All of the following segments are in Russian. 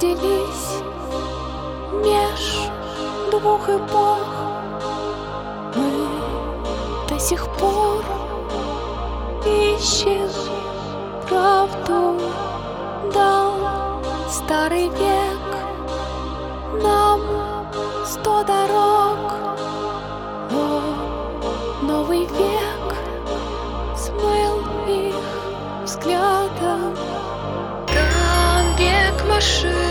родились меж двух эпох. Мы до сих пор ищем правду, дал старый век нам сто дорог. О, новый век смыл их взглядом. Там век машин,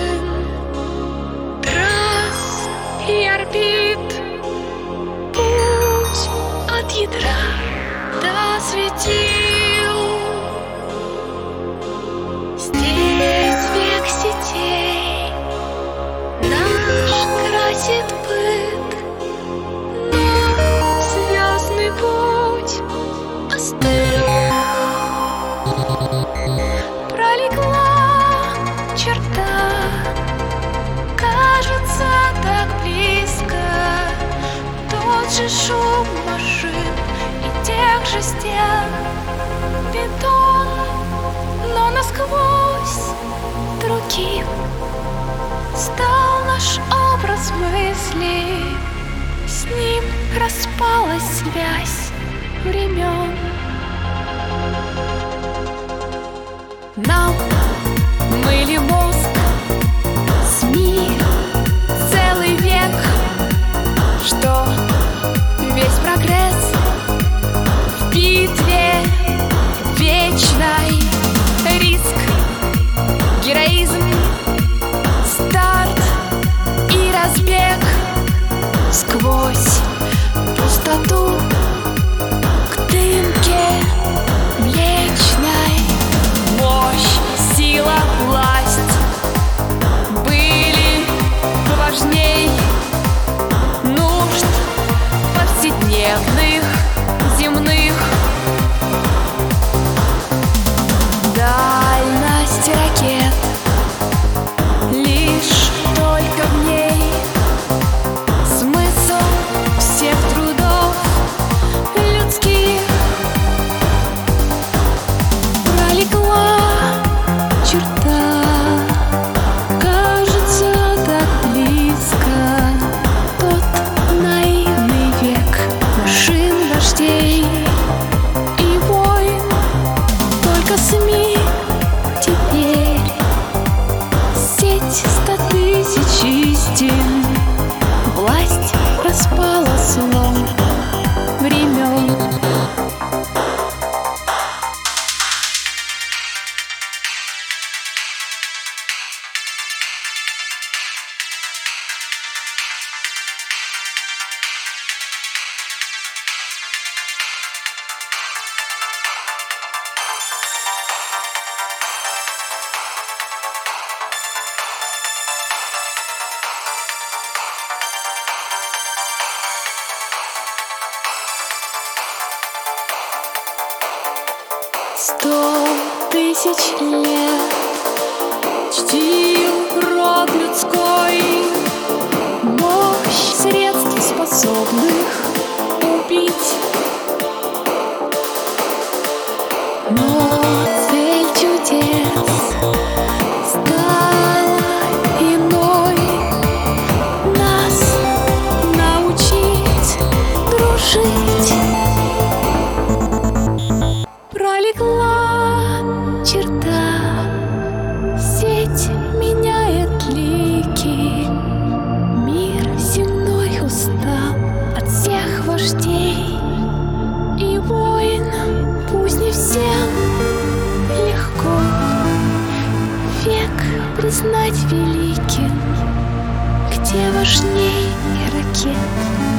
Пролегла черта, кажется так близко. Тот же шум машин и тех же стен. Бетон, но насквозь другим стал наш образ мысли. С ним распалась связь времен. Нам мыли мозг СМИ целый век, что? Весь прогресс в битве вечной. Риск, героизм, старт и разбег. Сквозь пустоту к дымке истин. Сто тысяч лет. Чтил род людской. Мощь средств, способных убить. Но Пролегла черта, сеть меняет лики. Мир земной устал от всех вождей и войн. Пусть не всем легко век признать великим, где важней ракет.